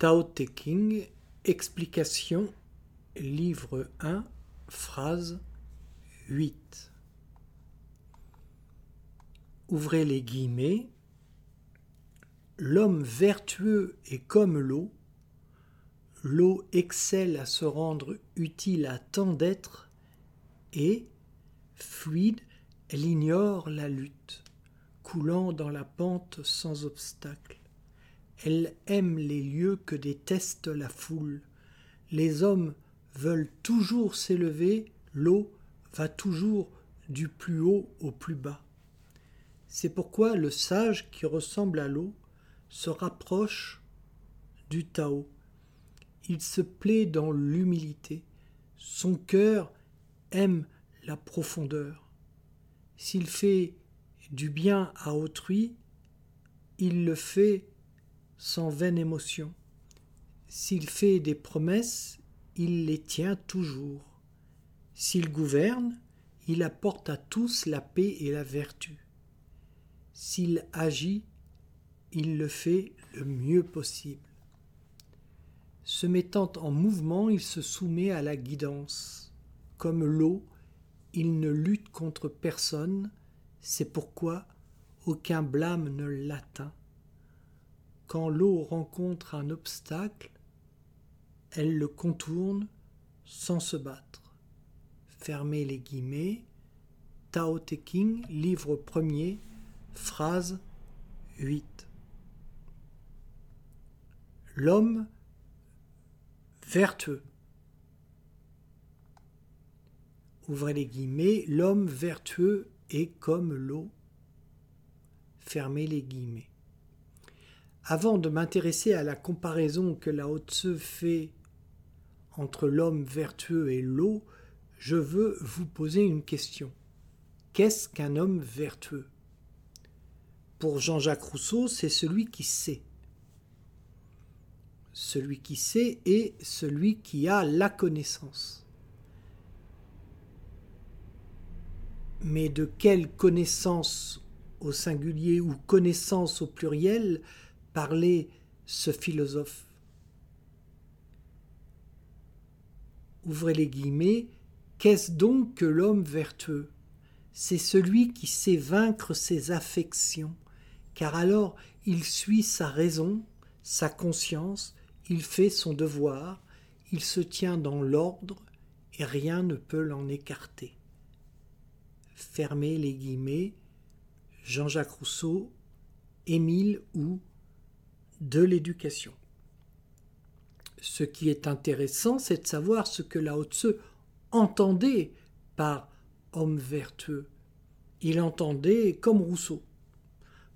Tao Te King, explication, livre 1, phrase 8. Ouvrez les guillemets. L'homme vertueux est comme l'eau. L'eau excelle à se rendre utile à tant d'êtres et, fluide, elle ignore la lutte, coulant dans la pente sans obstacle. Elle aime les lieux que déteste la foule. Les hommes veulent toujours s'élever, l'eau va toujours du plus haut au plus bas. C'est pourquoi le sage qui ressemble à l'eau se rapproche du Tao. Il se plaît dans l'humilité. Son cœur aime la profondeur. S'il fait du bien à autrui, il le fait sans vaine émotion. S'il fait des promesses, il les tient toujours. S'il gouverne, il apporte à tous la paix et la vertu. S'il agit, il le fait le mieux possible. Se mettant en mouvement, il se soumet à la guidance. Comme l'eau, il ne lutte contre personne, c'est pourquoi aucun blâme ne l'atteint. Quand l'eau rencontre un obstacle, elle le contourne sans se battre. Fermez les guillemets. Tao Te King, livre premier, phrase 8. L'homme vertueux. Ouvrez les guillemets. L'homme vertueux est comme l'eau. Fermez les guillemets. Avant de m'intéresser à la comparaison que Lao Tse fait entre l'homme vertueux et l'eau, je veux vous poser une question. Qu'est-ce qu'un homme vertueux? Pour Jean-Jacques Rousseau, c'est celui qui sait. Celui qui sait est celui qui a la connaissance. Mais de quelle connaissance au singulier ou connaissance au pluriel Parler ce philosophe. Ouvrez les guillemets. Qu'est-ce donc que l'homme vertueux? C'est celui qui sait vaincre ses affections, car alors il suit sa raison, sa conscience, il fait son devoir, il se tient dans l'ordre, et rien ne peut l'en écarter. Fermez les guillemets. Jean-Jacques Rousseau, Émile ou de l'éducation. Ce qui est intéressant, c'est de savoir ce que Lao Tse entendait par homme vertueux. Il entendait comme Rousseau.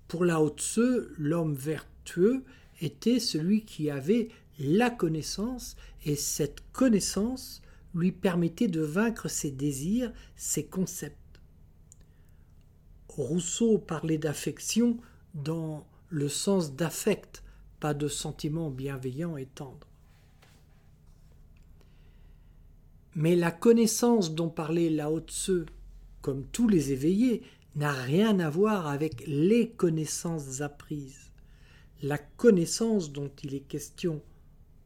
Pour Lao Tse, l'homme vertueux était celui qui avait la connaissance et cette connaissance lui permettait de vaincre ses désirs, ses concepts. Rousseau parlait d'affection dans le sens d'affect, de sentiments bienveillants et tendres. Mais la connaissance dont parlait Lao Tse, comme tous les éveillés, n'a rien à voir avec les connaissances apprises. La connaissance dont il est question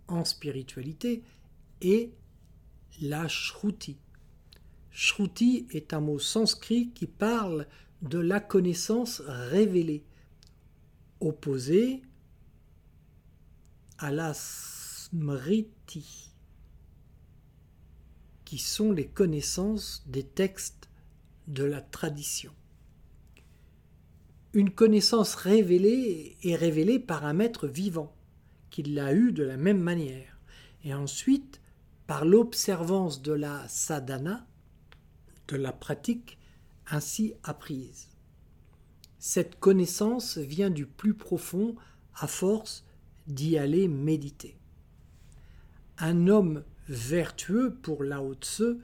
en spiritualité est la shruti. Shruti est un mot sanskrit qui parle de la connaissance révélée, opposée à la smriti, qui sont les connaissances des textes de la tradition. Une connaissance révélée est révélée par un maître vivant, qui l'a eu de la même manière, et ensuite par l'observance de la sadhana, de la pratique ainsi apprise. Cette connaissance vient du plus profond à force d'y aller méditer. Un homme vertueux pour Lao Tse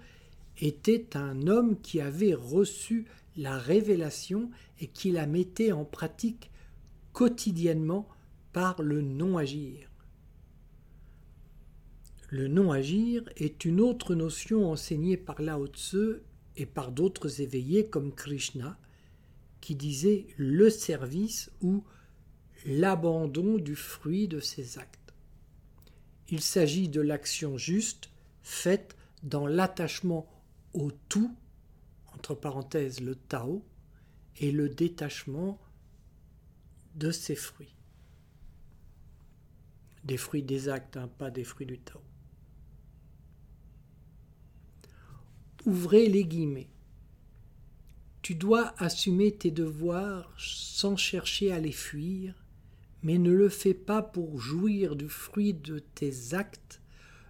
était un homme qui avait reçu la révélation et qui la mettait en pratique quotidiennement par le non-agir. Le non-agir est une autre notion enseignée par Lao Tse et par d'autres éveillés comme Krishna, qui disait le service ou l'abandon du fruit de ses actes. Il s'agit de l'action juste faite dans l'attachement au tout, entre parenthèses le Tao, et le détachement de ses fruits. Des fruits des actes, hein, pas des fruits du Tao. Ouvrez les guillemets. Tu dois assumer tes devoirs sans chercher à les fuir, mais ne le fais pas pour jouir du fruit de tes actes.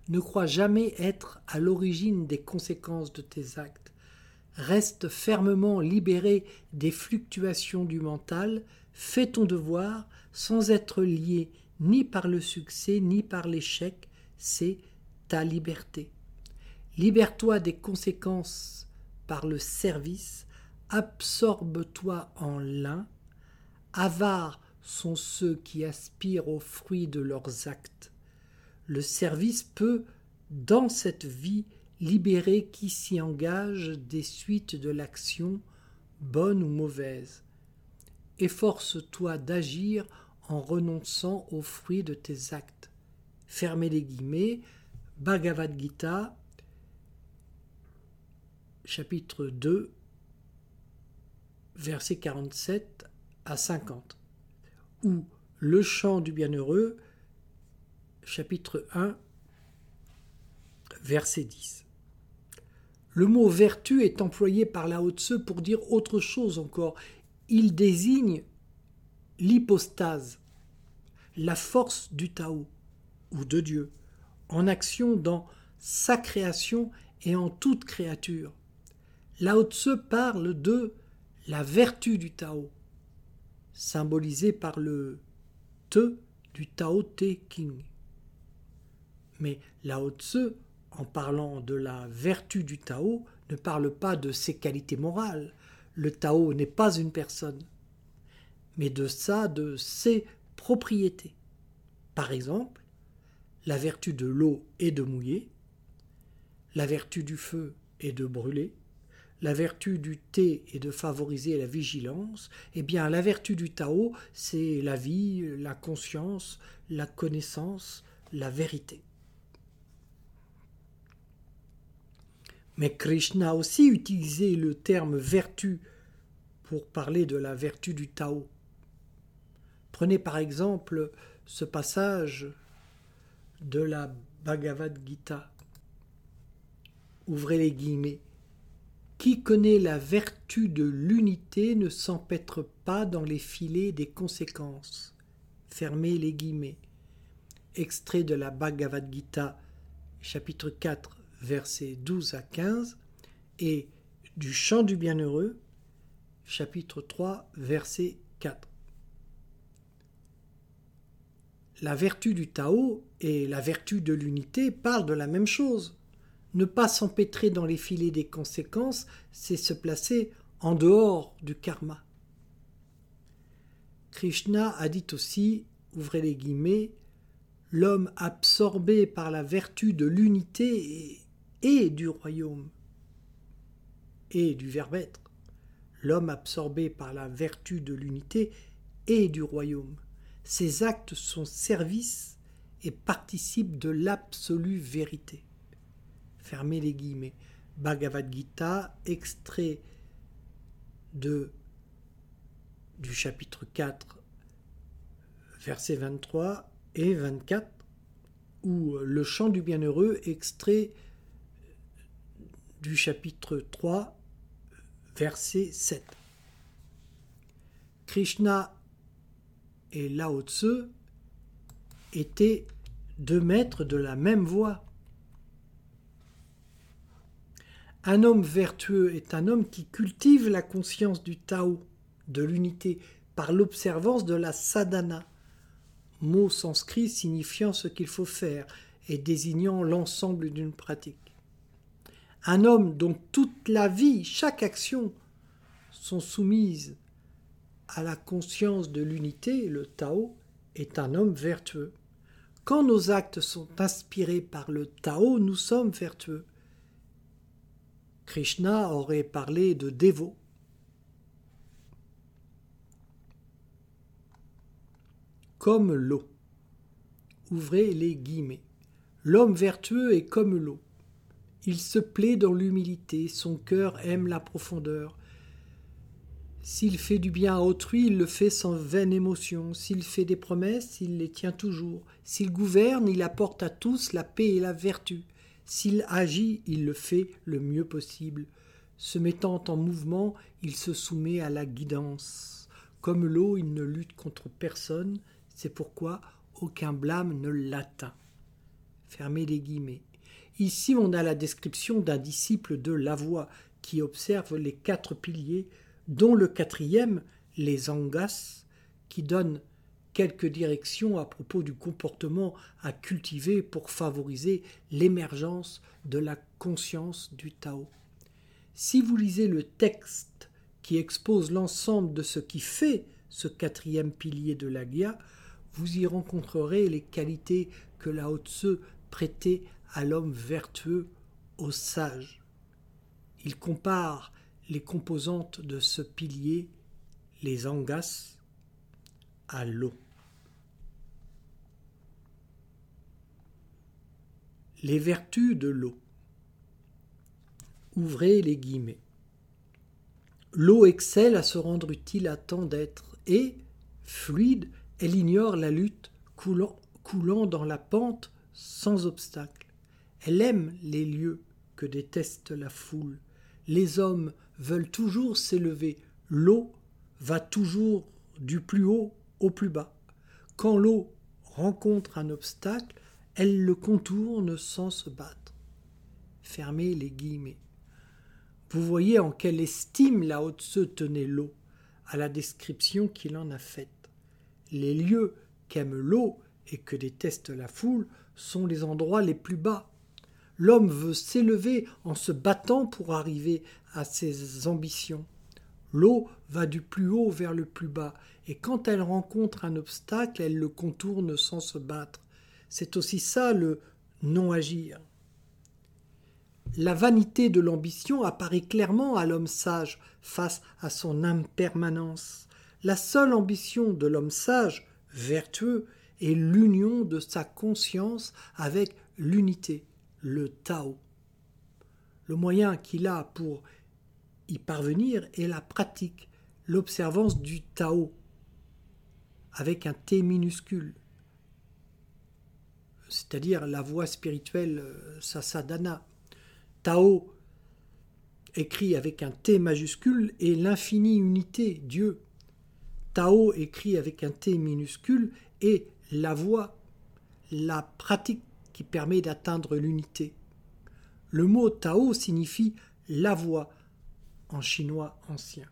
Ne crois jamais être à l'origine des conséquences de tes actes. Reste fermement libéré des fluctuations du mental, fais ton devoir sans être lié ni par le succès ni par l'échec, c'est ta liberté. Libère-toi des conséquences par le service, absorbe-toi en l'un, avare sont ceux qui aspirent aux fruits de leurs actes. Le service peut, dans cette vie, libérer qui s'y engage des suites de l'action, bonne ou mauvaise. Efforce-toi d'agir en renonçant aux fruits de tes actes. Fermez les guillemets, Bhagavad Gita, chapitre 2, versets 47 à 50, ou Le chant du bienheureux, chapitre 1, verset 10. Le mot vertu est employé par la Haute pour dire autre chose encore. Il désigne l'hypostase, la force du Tao ou de Dieu, en action dans sa création et en toute créature. Lao Tse parle de la vertu du Tao, symbolisée par le Te du Tao Te King. Mais Lao Tse, en parlant de la vertu du Tao, ne parle pas de ses qualités morales. Le Tao n'est pas une personne, mais de ça, de ses propriétés. Par exemple, la vertu de l'eau est de mouiller, la vertu du feu est de brûler, la vertu du thé est de favoriser la vigilance, eh bien la vertu du Tao, c'est la vie, la conscience, la connaissance, la vérité. Mais Krishna a aussi utilisé le terme vertu pour parler de la vertu du Tao. Prenez par exemple ce passage de la Bhagavad Gita. Ouvrez les guillemets. Qui connaît la vertu de l'unité ne s'empêtre pas dans les filets des conséquences. Fermez les guillemets. Extrait de la Bhagavad Gita, chapitre 4, versets 12 à 15, et du Chant du Bienheureux, chapitre 3, verset 4. La vertu du Tao et la vertu de l'unité parlent de la même chose. Ne pas s'empêtrer dans les filets des conséquences, c'est se placer en dehors du karma. Krishna a dit aussi, ouvrez les guillemets, l'homme absorbé par la vertu de l'unité et du royaume et du verbe être. L'homme absorbé par la vertu de l'unité et du royaume. Ses actes sont services et participent de l'absolue vérité fermez les guillemets. Bhagavad Gita, extrait de, du chapitre 4, versets 23 et 24, ou le chant du bienheureux, extrait du chapitre 3, verset 7. Krishna et Lao Tse étaient deux maîtres de la même voie. Un homme vertueux est un homme qui cultive la conscience du Tao, de l'unité, par l'observance de la sadhana, mot sanskrit signifiant ce qu'il faut faire et désignant l'ensemble d'une pratique. Un homme dont toute la vie, chaque action, sont soumises à la conscience de l'unité, le Tao, est un homme vertueux. Quand nos actes sont inspirés par le Tao, nous sommes vertueux. Krishna aurait parlé de dévot. Comme l'eau. Ouvrez les guillemets. L'homme vertueux est comme l'eau. Il se plaît dans l'humilité, son cœur aime la profondeur. S'il fait du bien à autrui, il le fait sans vaine émotion. S'il fait des promesses, il les tient toujours. S'il gouverne, il apporte à tous la paix et la vertu. S'il agit, il le fait le mieux possible. Se mettant en mouvement, il se soumet à la guidance. Comme l'eau, il ne lutte contre personne, c'est pourquoi aucun blâme ne l'atteint. Fermez les guillemets. Ici, on a la description d'un disciple de la voix qui observe les quatre piliers, dont le quatrième, les angas, qui donne quelques directions à propos du comportement à cultiver pour favoriser l'émergence de la conscience du Tao. Si vous lisez le texte qui expose l'ensemble de ce qui fait ce quatrième pilier de la Gya, vous y rencontrerez les qualités que Lao Tse prêtait à l'homme vertueux, au sage. Il compare les composantes de ce pilier, les angas, à l'eau. Les vertus de l'eau. Ouvrez les guillemets. L'eau excelle à se rendre utile à tant d'êtres et, fluide, elle ignore la lutte coulant, coulant dans la pente sans obstacle. Elle aime les lieux que déteste la foule. Les hommes veulent toujours s'élever. L'eau va toujours du plus haut au plus bas. Quand l'eau rencontre un obstacle, elle le contourne sans se battre. Fermez les guillemets. Vous voyez en quelle estime la haute se tenait l'eau, à la description qu'il en a faite. Les lieux qu'aime l'eau et que déteste la foule sont les endroits les plus bas, L'homme veut s'élever en se battant pour arriver à ses ambitions. L'eau va du plus haut vers le plus bas, et quand elle rencontre un obstacle, elle le contourne sans se battre. C'est aussi ça le non-agir. La vanité de l'ambition apparaît clairement à l'homme sage face à son impermanence. La seule ambition de l'homme sage, vertueux, est l'union de sa conscience avec l'unité le Tao. Le moyen qu'il a pour y parvenir est la pratique, l'observance du Tao, avec un T minuscule, c'est-à-dire la voie spirituelle euh, Sasadana. Tao, écrit avec un T majuscule, est l'infinie unité, Dieu. Tao, écrit avec un T minuscule, est la voie, la pratique qui permet d'atteindre l'unité. Le mot Tao signifie la voie en chinois ancien.